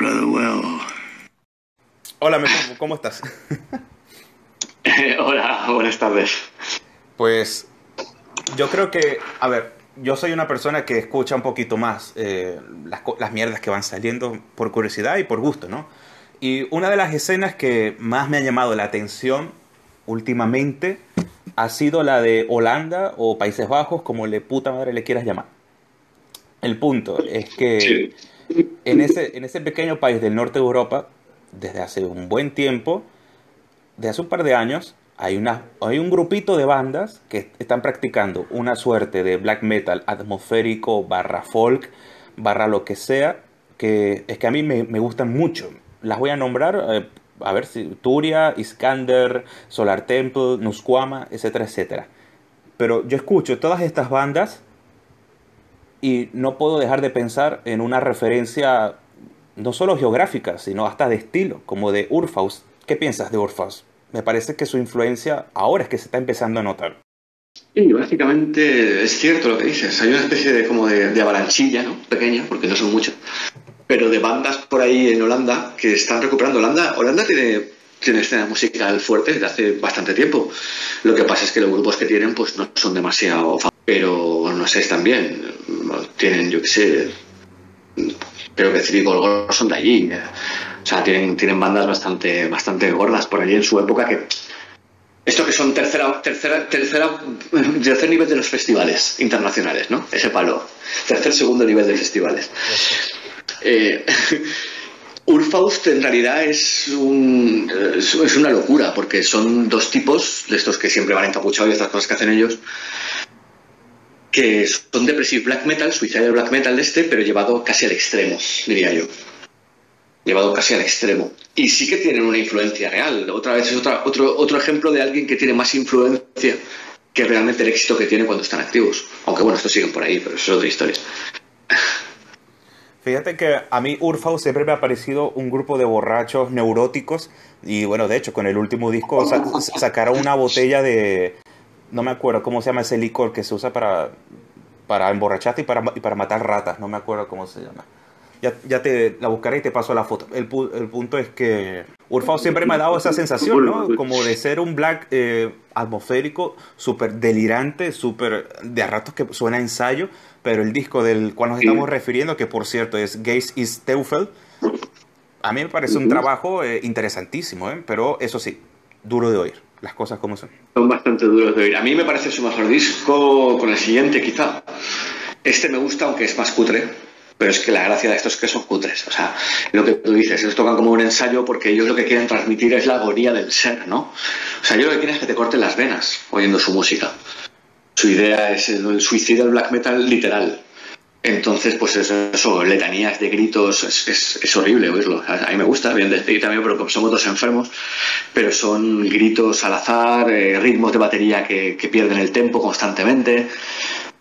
rather well. Hola, ¿cómo estás? Hola, buenas tardes. Pues yo creo que, a ver, yo soy una persona que escucha un poquito más eh, las, las mierdas que van saliendo por curiosidad y por gusto, ¿no? Y una de las escenas que más me ha llamado la atención últimamente ha sido la de Holanda o Países Bajos, como le puta madre le quieras llamar. El punto es que en, ese, en ese pequeño país del norte de Europa, desde hace un buen tiempo, desde hace un par de años, hay, una, hay un grupito de bandas que están practicando una suerte de black metal atmosférico barra folk, barra lo que sea, que es que a mí me, me gustan mucho. Las voy a nombrar, eh, a ver si Turia, Iskander, Solar Temple, Nusquama, etcétera, etcétera. Pero yo escucho todas estas bandas y no puedo dejar de pensar en una referencia no solo geográfica, sino hasta de estilo, como de Urfaus. ¿Qué piensas de Urfaus? me parece que su influencia ahora es que se está empezando a notar. Y básicamente es cierto lo que dices. Hay una especie de como de, avalanchilla, ¿no? Pequeña, porque no son muchas, pero de bandas por ahí en Holanda que están recuperando. Holanda, Holanda tiene, tiene escena musical fuerte desde hace bastante tiempo. Lo que pasa es que los grupos que tienen pues no son demasiado pero no sé, están bien. Tienen, yo qué sé, creo que Civil son de allí. O sea, tienen, tienen bandas bastante, bastante gordas por allí en su época que. Esto que son tercera, tercera, tercera, tercer nivel de los festivales internacionales, ¿no? Ese palo. Tercer, segundo nivel de festivales. Eh, Urfaust en realidad es, un, es una locura, porque son dos tipos, de estos que siempre van encapuchados y estas cosas que hacen ellos, que son depressive black metal, suicidal black metal de este, pero llevado casi al extremo, diría yo llevado casi al extremo. Y sí que tienen una influencia real. Otra vez es otra, otro, otro ejemplo de alguien que tiene más influencia que realmente el éxito que tiene cuando están activos. Aunque bueno, estos siguen por ahí, pero eso es otra historia. Fíjate que a mí Urfau siempre me ha parecido un grupo de borrachos neuróticos y bueno, de hecho con el último disco sacaron una botella de, no me acuerdo cómo se llama ese licor que se usa para, para emborracharte y para, y para matar ratas, no me acuerdo cómo se llama. Ya, ya te la buscaré y te paso la foto. El, el punto es que Urfao siempre me ha dado esa sensación, ¿no? Como de ser un black eh, atmosférico, súper delirante, súper de a ratos que suena ensayo, pero el disco del cual nos estamos refiriendo, que por cierto es Gaze is Teufel, a mí me parece un trabajo eh, interesantísimo, ¿eh? pero eso sí, duro de oír, las cosas como son. Son bastante duros de oír. A mí me parece su mejor disco con el siguiente, quizá. Este me gusta, aunque es más cutre pero es que la gracia de esto es que son cutres. O sea, lo que tú dices, ellos tocan como un ensayo porque ellos lo que quieren transmitir es la agonía del ser, ¿no? O sea, ellos lo que quieren es que te corten las venas oyendo su música. Su idea es el suicidio del black metal literal. Entonces, pues eso, letanías de gritos, es, horrible oírlo. A mí me gusta, bien decir también, pero somos dos enfermos, pero son gritos al azar, eh, ritmos de batería que, pierden el tempo constantemente,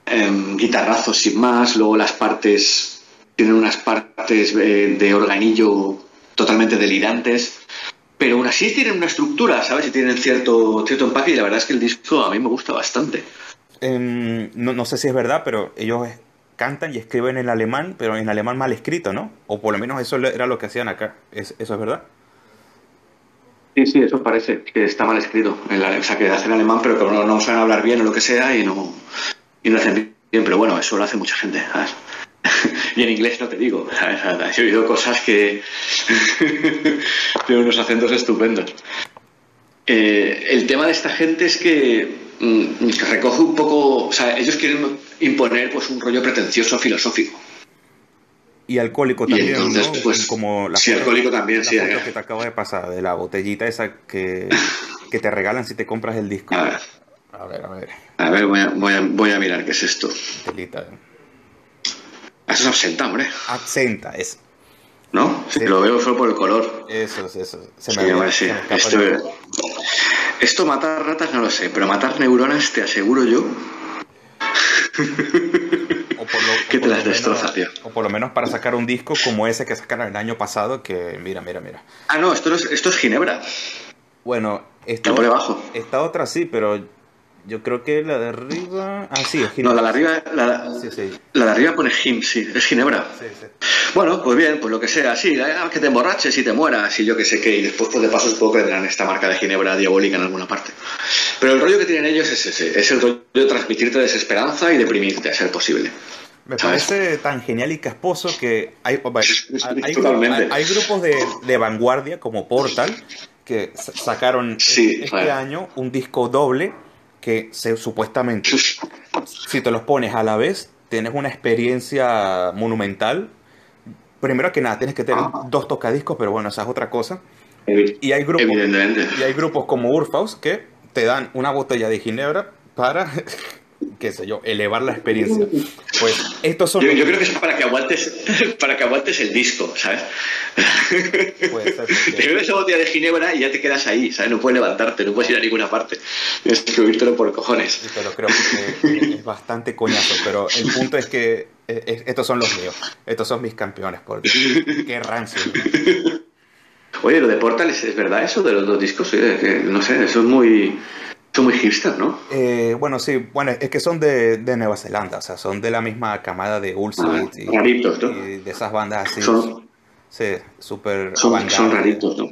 em, guitarrazos sin más, luego las partes tienen unas partes eh, de organillo totalmente delirantes, pero aún así tienen una estructura, ¿sabes? Y tienen cierto, cierto empaque y la verdad es que el disco a mí me gusta bastante. Em, no, sé si es verdad, pero ellos cantan y escriben en alemán, pero en alemán mal escrito, ¿no? O por lo menos eso era lo que hacían acá. ¿Es, ¿Eso es verdad? Sí, sí, eso parece que está mal escrito. O sea, que hacen alemán, pero que no, no saben hablar bien o lo que sea y no, y no hacen bien. Pero bueno, eso lo hace mucha gente, ¿sabes? y en inglés no te digo. He oído cosas que tienen unos acentos estupendos. Eh, el tema de esta gente es que recoge un poco, o sea, ellos quieren imponer pues un rollo pretencioso filosófico. Y alcohólico también, entonces, Pues, Como la sí, alcohólico también, sí. Foto que te acabo de pasar, de la botellita esa que, que te regalan si te compras el disco. A ver. A ver, a ver. A ver, voy a, voy a, voy a mirar qué es esto. Telita. Eso es absenta, hombre. Absenta, es. ¿No? Sí. Lo veo solo por el color. Eso es, eso. Se me, sí, esto, esto matar ratas no lo sé, pero matar neuronas te aseguro yo. O por lo, que te las destroza, tío. O por lo menos para sacar un disco como ese que sacaron el año pasado, que mira, mira, mira. Ah, no, esto, es, esto es Ginebra. Bueno, por debajo. Esta otra sí, pero yo creo que la de arriba. Ah, sí, es Ginebra. No, la de arriba. La, sí, sí. la de arriba pone Gin, sí, es Ginebra. Sí, sí. Bueno, pues bien, pues lo que sea, sí, eh, que te emborraches y te mueras y yo que sé qué, y después pues de paso supongo que tendrán esta marca de ginebra diabólica en alguna parte. Pero el rollo que tienen ellos es ese, es el rollo de transmitirte desesperanza y deprimirte a ser posible. Me ¿Sabes? parece tan genial y casposo que hay, hay, hay- hay- grupos de, de vanguardia como Portal que sa- sacaron Sí, este vale. año un disco doble que se, supuestamente, si te los pones a la vez, tienes una experiencia monumental. Primero que nada, tienes que tener dos tocadiscos, pero bueno, esa es otra cosa. Y hay grupos, y hay grupos como Urfaus que te dan una botella de ginebra para, qué sé yo, elevar la experiencia. Pues estos son... Yo, yo creo que es para que aguantes, para que aguantes el disco, ¿sabes? Puede ser, Te bebes esa botella de ginebra y ya te quedas ahí, ¿sabes? No puedes levantarte, no puedes ir a ninguna parte. Tienes que oírtelo por cojones. Sí, pero creo que es bastante coñazo. Pero el punto es que eh, eh, estos son los míos. Estos son mis campeones. Porque qué rancio. Oye, lo de Portal, ¿es, es verdad eso de los dos discos? Oye, que, no sé, eso es muy, es muy hipster, ¿no? Eh, bueno, sí, bueno, es que son de, de Nueva Zelanda. O sea, son de la misma camada de Ultimate y, Raritos, ¿no? y de esas bandas así. Son, Sí, súper son, son raritos, ¿no?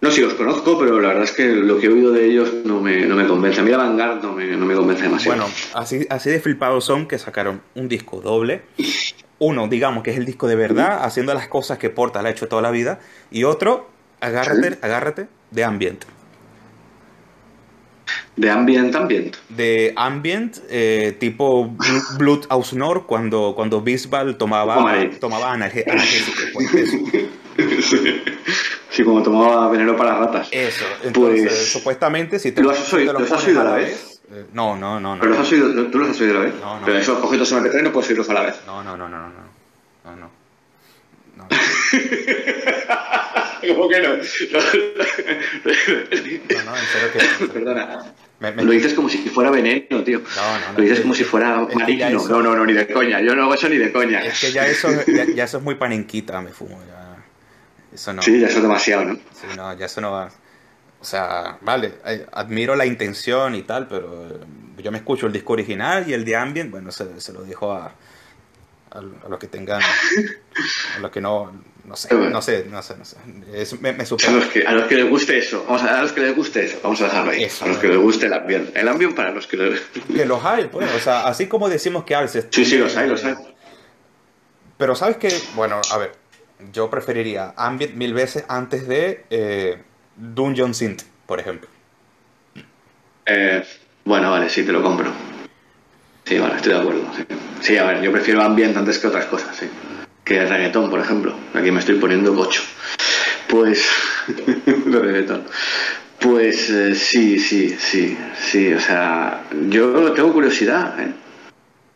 No, sí, los conozco, pero la verdad es que lo que he oído de ellos no me, no me convence. A mí la Vanguard no me, no me convence demasiado. Bueno, así, así de flipados son que sacaron un disco doble. Uno, digamos que es el disco de verdad, haciendo las cosas que Portal ha hecho toda la vida. Y otro, agárrate, agárrate, de ambient. De ambient, ambient. De ambient, eh, tipo Bl- Blood Ausnor, cuando, cuando Bisbal tomaba, tomaba analgésicos. pues, eso. Sí, como tomaba veneno para ratas. Eso, entonces, Pues- supuestamente, si te, ¿Lo has oído- lo los has pones oído a la la vez. eh, no, no, no, no. ¿Pero los has oído, tú los has oído a la vez? No, no. Pero esos cogidos en MP3 no puedes oírlos a la vez. No, no, no, no, no, no. No, no. No. ¿Cómo que no? No, no, en serio que no. Perdona. Me- me- Lo dices como si fuera veneno, tío. No, no, no. Lo dices como si fuera maligno. eso- No, no, no, ni de coña. Yo no hago eso ni de coña. Es que ya eso, ya, ya eso es muy panenquita, me fumo. Ya. Eso no. Sí, ya eso es demasiado, ¿no? Sí, no, ya eso no va. O sea, vale, eh, admiro la intención y tal, pero yo me escucho el disco original y el de Ambient, bueno, se, se lo dejo a, a, a los que tengan, a los que no, no sé, no sé, no sé, no sé. Es- me, me A los, que, a los que les guste eso. Vamos a, a los que les guste eso. Vamos a dejarlo ahí. Eso. a los que les guste el ambiente. El ambiente para los que les... Que los hay, pues, o sea, así como decimos que Alces. Sí, sí, los hay, los hay. Pero sabes que, bueno, a ver, yo preferiría Ambient mil veces antes de eh, Dungeon Synth, por ejemplo. Eh, bueno, vale, sí, te lo compro. Sí, vale, estoy de acuerdo. Sí. Sí, a ver, yo prefiero ambiente antes que otras cosas, sí. Que el reggaetón, por ejemplo. Aquí me estoy poniendo cocho. Pues. reggaetón. Pues eh, sí, sí, sí, sí. O sea, yo tengo curiosidad, ¿eh?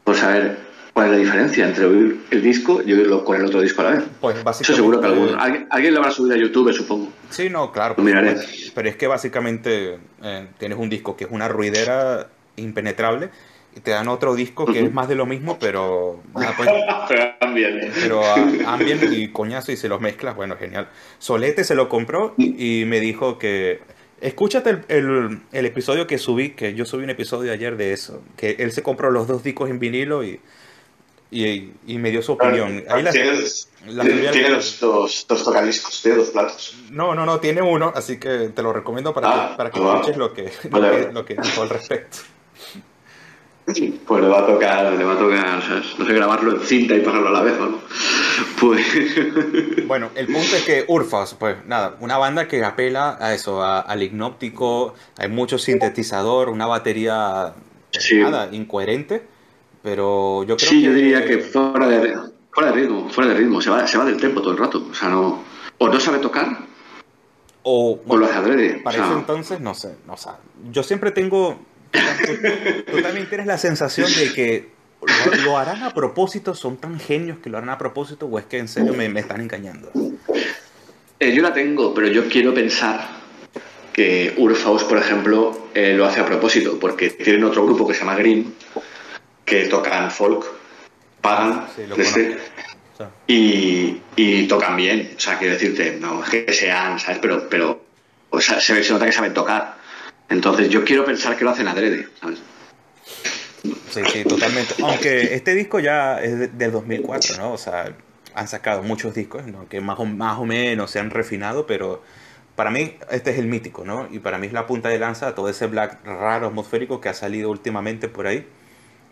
Por saber cuál es la diferencia entre oír el disco y oírlo con el otro disco a la vez. Pues Eso básicamente. seguro que alguno. Alguien, alguien lo habrá subido a YouTube, supongo. Sí, no, claro. Lo miraré. supuesto. Pero es que básicamente eh, tienes un disco que es una ruidera impenetrable y te dan otro disco que es más de lo mismo, pero. ah, pues, Pero ambiente. pero ah, ambient y coñazo y se los mezclas, bueno, genial. Solete se lo compró y me dijo que. Escúchate el, el- el episodio que subí, que yo subí un episodio ayer de eso, que él se compró los dos discos en vinilo y, y, y me dio su opinión. Ahí las- Tienes, las tiene los dos, dos tocadiscos, tiene dos platos. No, no, no, tiene uno, así que te lo recomiendo para Ah, que, para que va. escuches lo que, lo, Vale, que, vale. lo que dijo al respecto. Pues le va a tocar, le va a tocar, o sea, no sé, grabarlo en cinta y pagarlo a la vez, ¿o ¿no? Pues. Bueno, el punto es que Urfas, pues nada, una banda que apela a eso, a- al hipnóptico, hay mucho sintetizador, una batería pues, Sí. nada, incoherente, pero yo creo Sí, que... yo diría que fuera de, fuera de ritmo, fuera de ritmo, se va, se va del tempo todo el rato. O sea, no. O no sabe tocar, O, o lo hace adrede. O para sea, eso entonces, no sé, no sé. Yo siempre tengo... Tú, tú también tienes la sensación de que lo, lo harán a propósito, son tan genios que lo harán a propósito, o es que en serio me, me están engañando. eh, yo la tengo, pero yo quiero pensar que Urfaus, por ejemplo, eh, lo hace a propósito, porque tienen otro grupo que se llama Green, que tocan folk, pagan, Sí, este, y, y tocan bien. O sea, quiero decirte, no es que sean, ¿sabes? Pero, pero o sea, se nota que saben tocar. Entonces, yo quiero pensar que lo hacen adrede, ¿sabes? Sí, sí, totalmente. Aunque este disco ya es de- del 2004, ¿no? O sea, han sacado muchos discos, ¿no? que más o, más o menos se han refinado, pero para mí este es el mítico, ¿no? Y para mí es la punta de lanza todo ese black raro atmosférico que ha salido últimamente por ahí.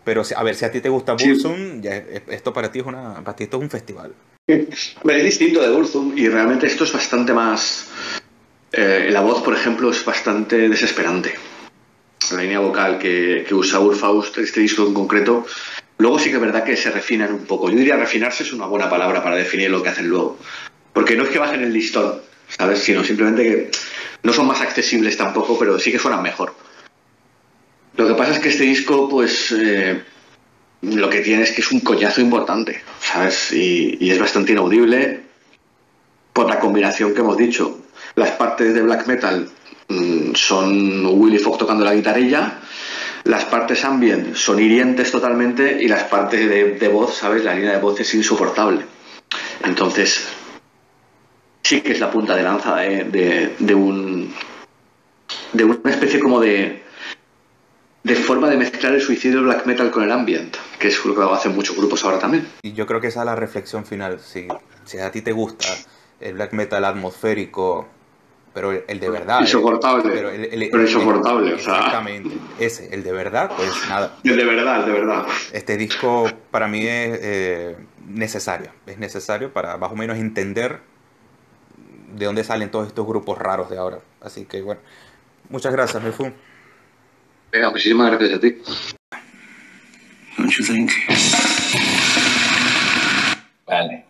Pero a ver, si a ti te gusta Burzum, esto para ti es una, para ti esto es un festival. Es distinto de Burzum y realmente esto es bastante más... Eh, la voz, por ejemplo, es bastante desesperante. La línea vocal que, que usa Urfaust, este disco en concreto, luego sí que es verdad que se refinan un poco. Yo diría refinarse es una buena palabra para definir lo que hacen luego. Porque no es que bajen el listón, ¿sabes? Sino simplemente que no son más accesibles tampoco, pero sí que suenan mejor. Lo que pasa es que este disco, pues, eh, lo que tiene es que es un coñazo importante, ¿sabes? Y, es bastante inaudible por la combinación que hemos dicho. Las partes de black metal mm, son Willy Fogg tocando la guitarrilla, las partes ambient son hirientes totalmente y las partes de, voz, ¿sabes? La línea de voz es insoportable. Entonces, sí que es la punta de lanza de, de de una especie como de de forma de mezclar el suicidio black metal con el ambient, que es lo que hacen muchos grupos ahora también. Y yo creo que esa es la reflexión final. Si, si a ti te gusta el black metal atmosférico, pero el, de verdad. Insoportable. pero, el, insoportable, Exactamente. Ese, el de verdad, pues nada. El de verdad, el de verdad. Este disco para mí es eh, necesario. Es necesario para más o menos entender de dónde salen todos estos grupos raros de ahora. Así que bueno, muchas gracias, Mefu. Venga, muchísimas gracias a ti. Don't you think? Vale.